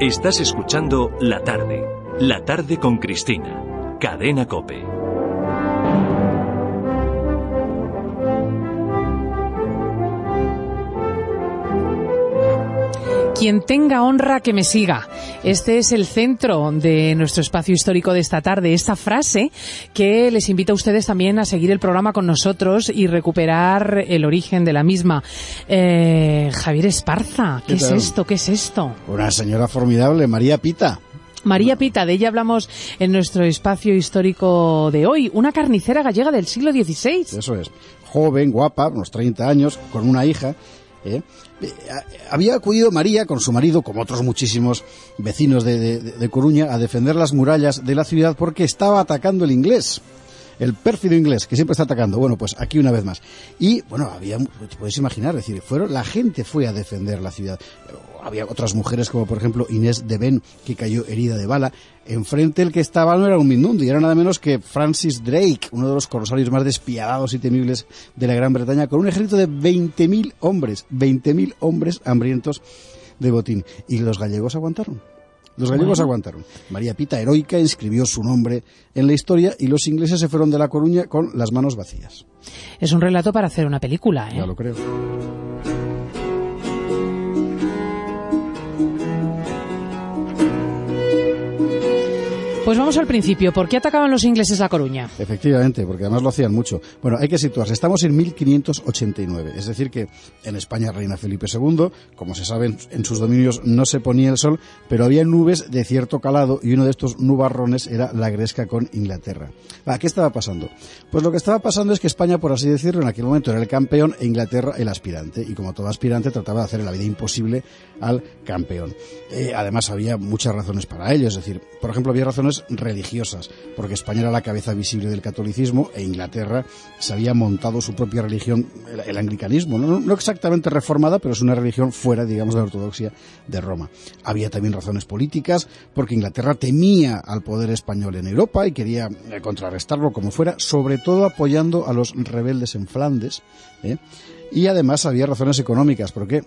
Estás escuchando La Tarde. La Tarde con Cristina. Cadena Cope. Quien tenga honra que me siga. Este es el centro de nuestro espacio histórico de esta tarde. Esta frase que les invita a ustedes también a seguir el programa con nosotros y recuperar el origen de la misma. Eh, Javier Esparza, ¿qué, ¿Qué es esto? ¿Qué es esto? Una señora formidable, María Pita. María Pita, de ella hablamos en nuestro espacio histórico de hoy. Una carnicera gallega del siglo XVI. Eso es. Joven, guapa, unos 30 años, con una hija. ¿Eh? Eh, Había acudido María con su marido, como otros muchísimos vecinos de, de- de Coruña, a defender las murallas de la ciudad porque estaba atacando el inglés. El pérfido inglés, que siempre está atacando. Bueno, pues aquí una vez más. Y, bueno, había, te puedes imaginar, es decir, fueron, la gente fue a defender la ciudad. Había otras mujeres, como por ejemplo Inés de Ben, que cayó herida de bala. Enfrente el que estaba no era un Mindundi, era nada menos que Francis Drake, uno de los corsarios más despiadados y temibles de la Gran Bretaña, con un ejército de 20.000 hombres, 20.000 hombres hambrientos de botín. Y los gallegos aguantaron. Los gallegos aguantaron. María Pita, heroica, inscribió su nombre en la historia y los ingleses se fueron de La Coruña con las manos vacías. Es un relato para hacer una película, ¿eh? Ya lo creo. Pues vamos al principio. ¿Por qué atacaban los ingleses La Coruña? Efectivamente, porque además lo hacían mucho. Bueno, hay que situarse. Estamos en 1589, es decir que en España reina Felipe II. Como se sabe, en- sus dominios no se ponía el sol, pero había nubes de cierto calado y uno de estos nubarrones era la gresca con Inglaterra. Ah, ¿Qué estaba pasando? Pues lo que estaba pasando es que España, por así decirlo, en aquel momento era el campeón e Inglaterra el aspirante. Y como todo aspirante, trataba de hacer la vida imposible al campeón. Eh, además, había muchas razones para ello. Es decir, por ejemplo, había razones religiosas, porque España era la cabeza visible del catolicismo e Inglaterra se había montado su propia religión, el, anglicanismo. No, exactamente reformada, pero es una religión fuera, digamos, de la ortodoxia de Roma. Había también razones políticas, porque Inglaterra temía al poder español en Europa y quería eh, contrarrestarlo como fuera, sobre todo apoyando a los rebeldes en Flandes. ¿eh? Y además había razones económicas, ¿por qué?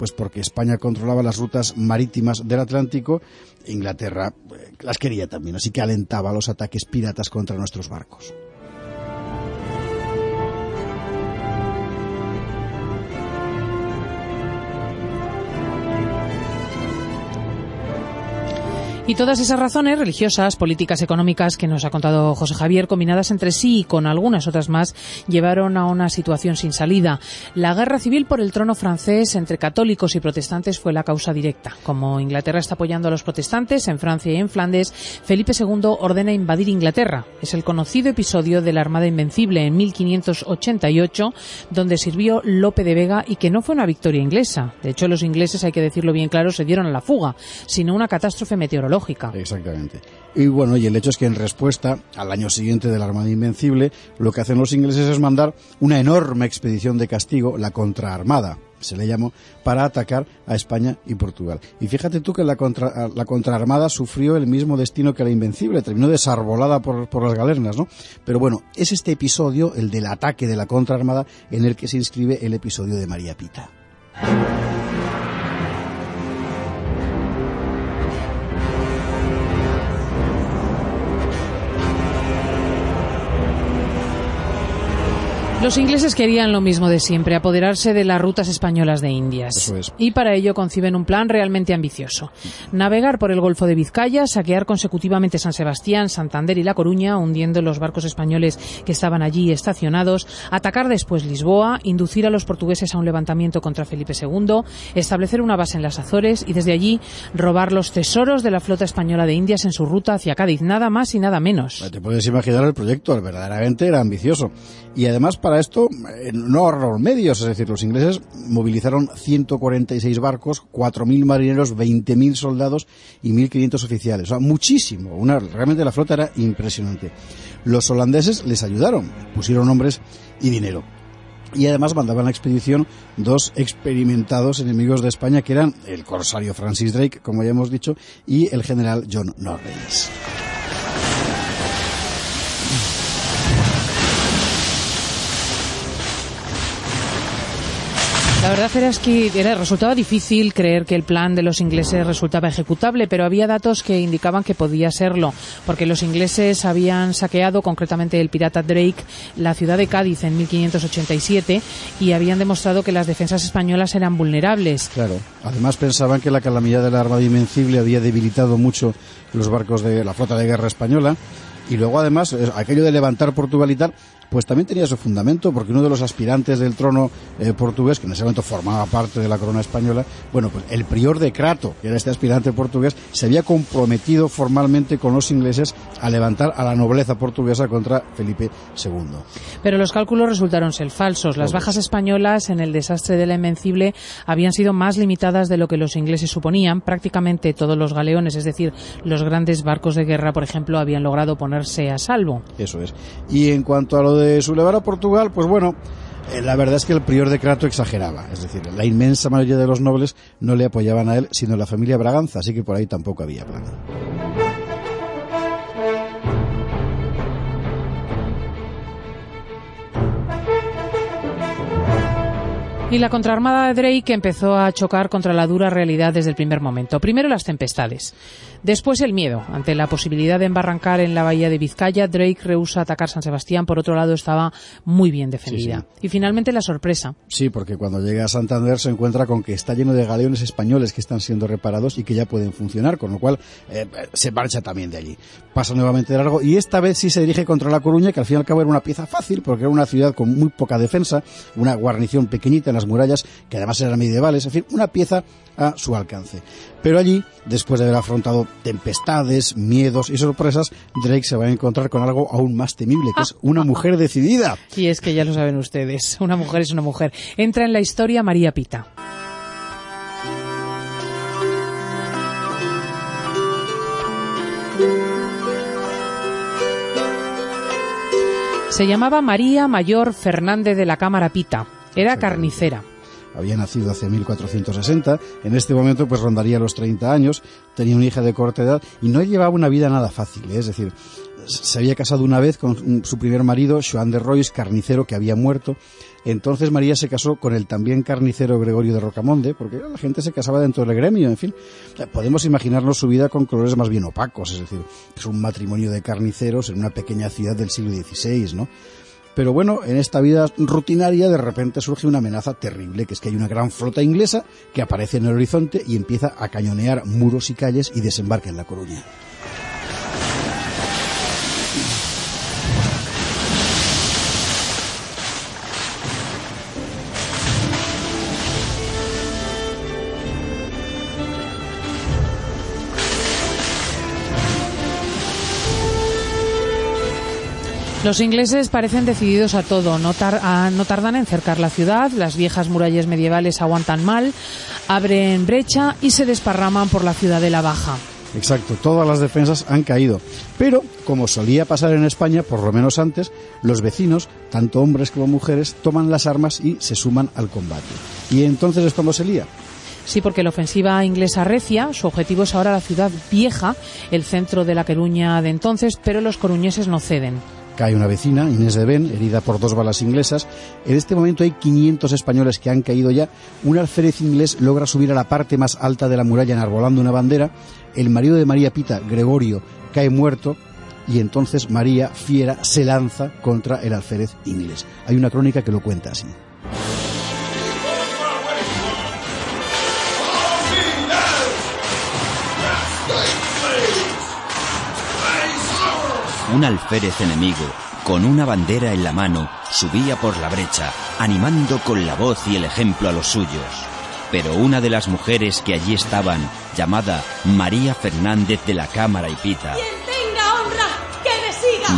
Pues porque España controlaba las rutas marítimas del Atlántico, Inglaterra eh, las quería también, así que alentaba los ataques piratas contra nuestros barcos. Y todas esas razones religiosas, políticas, económicas que nos ha contado José Javier, combinadas entre sí y con algunas otras más, llevaron a una situación sin salida. La guerra civil por el trono francés entre católicos y protestantes fue la causa directa. Como Inglaterra está apoyando a los protestantes en Francia y en Flandes, Felipe II ordena invadir Inglaterra. Es el conocido episodio de la Armada Invencible en 1588, donde sirvió Lope de Vega y que no fue una victoria inglesa. De hecho, los ingleses, hay que decirlo bien claro, se dieron a la fuga, sino una catástrofe meteorológica. Exactamente. Y bueno, y el hecho es que en respuesta al año siguiente de la Armada Invencible, lo que hacen los ingleses es mandar una enorme expedición de castigo, la contraarmada, se le llamó, para atacar a España y Portugal. Y fíjate tú que la, contra, la contraarmada sufrió el mismo destino que la Invencible, terminó desarbolada por, por las galernas, ¿no? Pero bueno, es este episodio, el del ataque de la contraarmada, en el que se inscribe el episodio de María Pita. Los ingleses querían lo mismo de siempre, apoderarse de las rutas españolas de Indias. Eso es. Y para ello conciben un plan realmente ambicioso. Navegar por el Golfo de Vizcaya, saquear consecutivamente San Sebastián, Santander y La Coruña, hundiendo los barcos españoles que estaban allí estacionados, atacar después Lisboa, inducir a los portugueses a un levantamiento contra Felipe II, establecer una base en las Azores y desde allí robar los tesoros de la flota española de Indias en su ruta hacia Cádiz, nada más y nada menos. Te puedes imaginar el proyecto, verdaderamente era ambicioso. Y además para esto eh, no ahorraron medios, es decir, los ingleses movilizaron 146 barcos, 4.000 marineros, 20.000 soldados y 1.500 oficiales. Muchísimo. Una, realmente la flota era impresionante. Los holandeses les ayudaron, pusieron hombres y dinero. Y además mandaban a la expedición dos experimentados enemigos de España, que eran el corsario Francis Drake, como ya hemos dicho, y el general John Norreys. La verdad era que era, resultaba difícil creer que el plan de los ingleses resultaba ejecutable, pero había datos que indicaban que podía serlo, porque los ingleses habían saqueado, concretamente el pirata Drake, la ciudad de Cádiz en 1587 y habían demostrado que las defensas españolas eran vulnerables. Claro. Además pensaban que la calamidad de la Invencible había debilitado mucho los barcos de la flota de guerra española y luego además aquello de levantar Portugal y tal pues también tenía su fundamento, porque uno de los aspirantes del trono eh, portugués, que en ese momento formaba parte de la corona española, bueno, pues el prior de Crato, que era este aspirante portugués, se había comprometido formalmente con los ingleses a levantar a la nobleza portuguesa contra Felipe II. Pero los cálculos resultaron ser falsos. Las bajas españolas en el desastre de la Invencible habían sido más limitadas de lo que los ingleses suponían. Prácticamente todos los galeones, es decir, los grandes barcos de guerra, por ejemplo, habían logrado ponerse a salvo. Eso es. Y en cuanto a lo de sublevar a Portugal, pues bueno, eh, la verdad es que el prior de Crato exageraba. Es decir, la inmensa mayoría de los nobles no le apoyaban a él, sino la familia Braganza, así que por ahí tampoco había plan. Y la contraarmada de Drake empezó a chocar contra la dura realidad desde el primer momento. Primero las tempestades. Después el miedo. Ante la posibilidad de embarrancar en la bahía de Vizcaya, Drake rehúsa atacar San Sebastián. Por otro lado, estaba muy bien defendida. Y finalmente la sorpresa. Sí, porque cuando llega a Santander se encuentra con que está lleno de galeones españoles que están siendo reparados y que ya pueden funcionar, con lo cual eh, se marcha también de allí. Pasa nuevamente de largo y esta vez sí se dirige contra La Coruña, que al fin y al cabo era una pieza fácil porque era una ciudad con muy poca defensa, una guarnición pequeñita en las murallas, que además eran medievales, en fin, una pieza a su alcance. Pero allí, después de haber afrontado tempestades, miedos y sorpresas, Drake se va a encontrar con algo aún más temible, que es una mujer decidida. Y es que ya lo saben ustedes, una mujer es una mujer. Entra en la historia María Pita. Se llamaba María Mayor Fernández de la Cámara Pita. Era carnicera había nacido hace 1460, en este momento pues rondaría los 30 años, tenía una hija de corta edad y no llevaba una vida nada fácil, ¿eh? es decir, se había casado una vez con su primer marido, Joan de Royce, carnicero que había muerto. Entonces María se casó con el también carnicero Gregorio de Rocamonde, porque la gente se casaba dentro del gremio, en fin. Podemos imaginarnos su vida con colores más bien opacos, es decir, es un matrimonio de carniceros en una pequeña ciudad del siglo XVI, ¿no? Pero bueno, en esta vida rutinaria de repente surge una amenaza terrible, que es que hay una gran flota inglesa que aparece en el horizonte y empieza a cañonear muros y calles y desembarca en La Coruña. Los ingleses parecen decididos a todo, no, tardan en cercar la ciudad, las viejas murallas medievales aguantan mal, abren brecha y se desparraman por la ciudad de la Baja. Exacto, todas las defensas han caído. Pero, como solía pasar en España, por lo menos antes, los vecinos, tanto hombres como mujeres, toman las armas y se suman al combate. Y entonces es cuando se lía. Sí, porque la ofensiva inglesa recia, su objetivo es ahora la ciudad vieja, el centro de la Coruña de entonces, pero los coruñeses no ceden cae una vecina, Inés de Ben, herida por dos balas inglesas. En este momento hay 500 españoles que han caído ya. Un alférez inglés logra subir a la parte más alta de la muralla enarbolando una bandera. El marido de María Pita, Gregorio, cae muerto y entonces María, fiera, se lanza contra el alférez inglés. Hay una crónica que lo cuenta así. Un alférez enemigo, con una bandera en la mano, subía por la brecha, animando con la voz y el ejemplo a los suyos. Pero una de las mujeres que allí estaban, llamada María Fernández de la Cámara y Pita,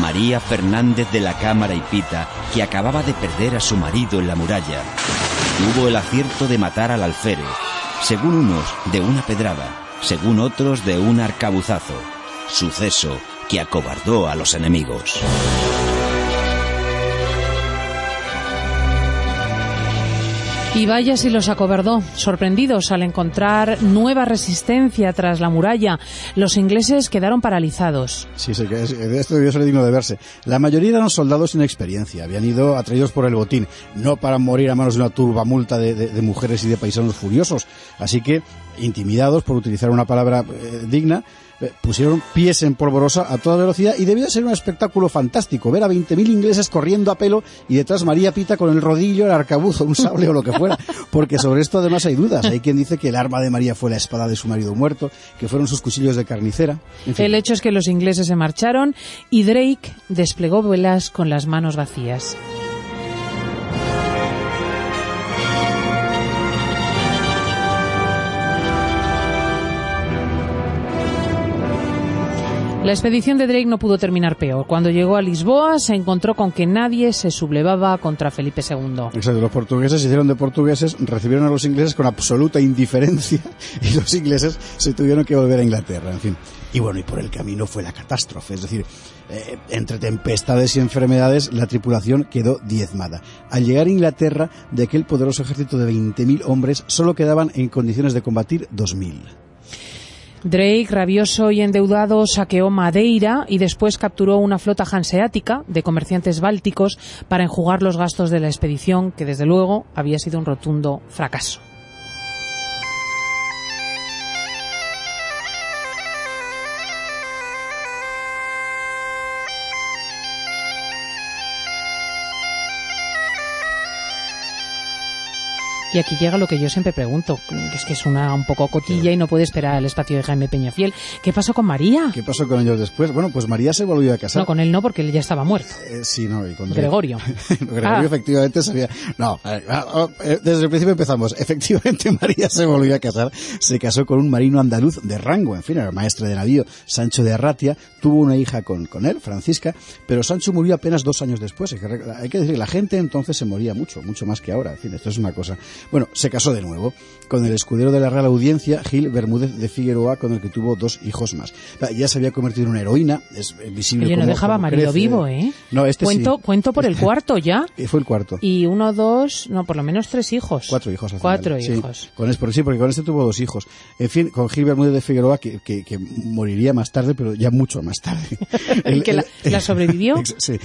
María Fernández de la Cámara y Pita, que acababa de perder a su marido en la muralla, tuvo el acierto de matar al alférez, según unos de una pedrada, según otros de un arcabuzazo. Suceso que acobardó a los enemigos. Y vaya si los acobardó. Sorprendidos al encontrar nueva resistencia tras la muralla, los ingleses quedaron paralizados. Sí, sí, que esto debió ser digno de verse. La mayoría eran soldados sin experiencia, habían ido atraídos por el botín, no para morir a manos de una turba multa de, mujeres y de paisanos furiosos. Así que, intimidados, por utilizar una palabra eh, digna, pusieron pies en polvorosa a toda velocidad y debió ser un espectáculo fantástico ver a 20.000 ingleses corriendo a pelo y detrás María Pita con el rodillo, el arcabuzo, un sable o lo que fuera, porque sobre esto además hay dudas. Hay quien dice que el arma de María fue la espada de su marido muerto, que fueron sus cuchillos de carnicera. El hecho es que los ingleses se marcharon y Drake desplegó velas con las manos vacías. La expedición de Drake no pudo terminar peor. Cuando llegó a Lisboa se encontró con que nadie se sublevaba contra Felipe II. Exacto, los portugueses se hicieron de portugueses, recibieron a los ingleses con absoluta indiferencia y los ingleses se tuvieron que volver a Inglaterra, en fin. Y bueno, y por el camino fue la catástrofe, es decir, eh, entre tempestades y enfermedades la tripulación quedó diezmada. Al llegar a Inglaterra, de aquel poderoso ejército de 20.000 hombres, solo quedaban en condiciones de combatir 2.000. Drake, rabioso y endeudado, saqueó Madeira y después capturó una flota hanseática de comerciantes bálticos para enjugar los gastos de la expedición, que desde luego había sido un rotundo fracaso. Y aquí llega lo que yo siempre pregunto, que es que es una un poco cotilla y no puede esperar el espacio de Jaime Peñafiel. ¿Qué pasó con María? ¿Qué pasó con ellos después? Bueno, pues María se volvió a casar. No, con él no, porque él ya estaba muerto. Eh, sí, no, y con Gregorio. Gregorio ah. efectivamente sabía... No, ah, oh, eh, desde el principio empezamos. Efectivamente María se volvió a casar. Se casó con un marino andaluz de rango, en fin, era maestre de navío, Sancho de Arratia. Tuvo una hija con, con él, Francisca, pero Sancho murió apenas dos años después. Hay que decir, la gente entonces se moría mucho, mucho más que ahora. En fin, esto es una cosa... Bueno, se casó de nuevo con el escudero de la Real Audiencia, Gil Bermúdez de Figueroa, con el que tuvo dos hijos más. Ya se había convertido en una heroína, es visible Oye, no dejaba marido vivo, ¿eh? No, este cuento, Cuento por el cuarto ya. Fue el cuarto. Y uno, dos, no, por lo menos tres hijos. Cuatro hijos. Cuatro hijos. Con este, sí, porque con este tuvo dos hijos. En fin, con Gil Bermúdez de Figueroa, que, que, moriría más tarde, pero ya mucho más tarde. ¿El, que la, sobrevivió? sí.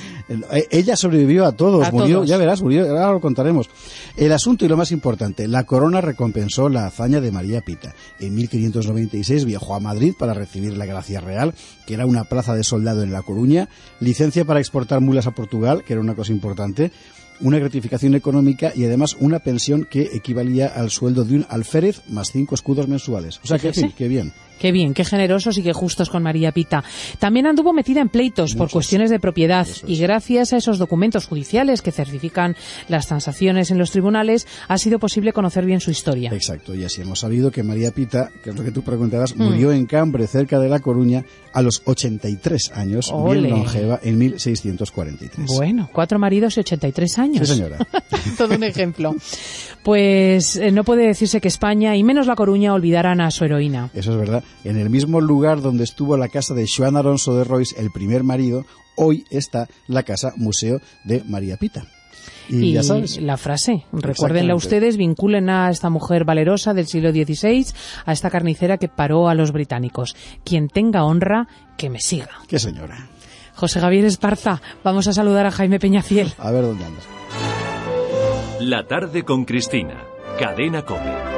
Eh, ella sobrevivió a todos, murió, ya verás, murió, ahora lo contaremos. El asunto y lo más importante, la corona recompensó la hazaña de María Pita. En 1596 viajó a Madrid para recibir la Gracia Real, que era una plaza de soldado en La Coruña, licencia para exportar mulas a Portugal, que era una cosa importante, una gratificación económica y además una pensión que equivalía al sueldo de un alférez más cinco escudos mensuales. O sea, que, qué bien. Qué bien, qué generosos y qué justos con María Pita. También anduvo metida en pleitos por cuestiones de propiedad y gracias a esos documentos judiciales que certifican las transacciones en los tribunales ha sido posible conocer bien su historia. Exacto, y así hemos sabido que María Pita, que es lo que tú preguntabas, mm. murió en Cambre, cerca de La Coruña, a los 83 años, bien longeva, en 1643. Bueno, cuatro maridos y 83 años. Sí, señora. Todo un ejemplo. Pues eh, no puede decirse que España, y menos La Coruña, olvidaran a su heroína. Eso es verdad en el mismo lugar donde estuvo la casa de Joan Alonso de Royce, el primer marido, hoy está la casa museo de María Pita. Y, ya sabes. la frase, recuérdenla ustedes, vinculen a esta mujer valerosa del siglo XVI, a esta carnicera que paró a los británicos. Quien tenga honra, que me siga. Qué señora. José Javier Esparza, vamos a saludar a Jaime Peñafiel. A ver dónde andas. La tarde con Cristina, cadena Cope.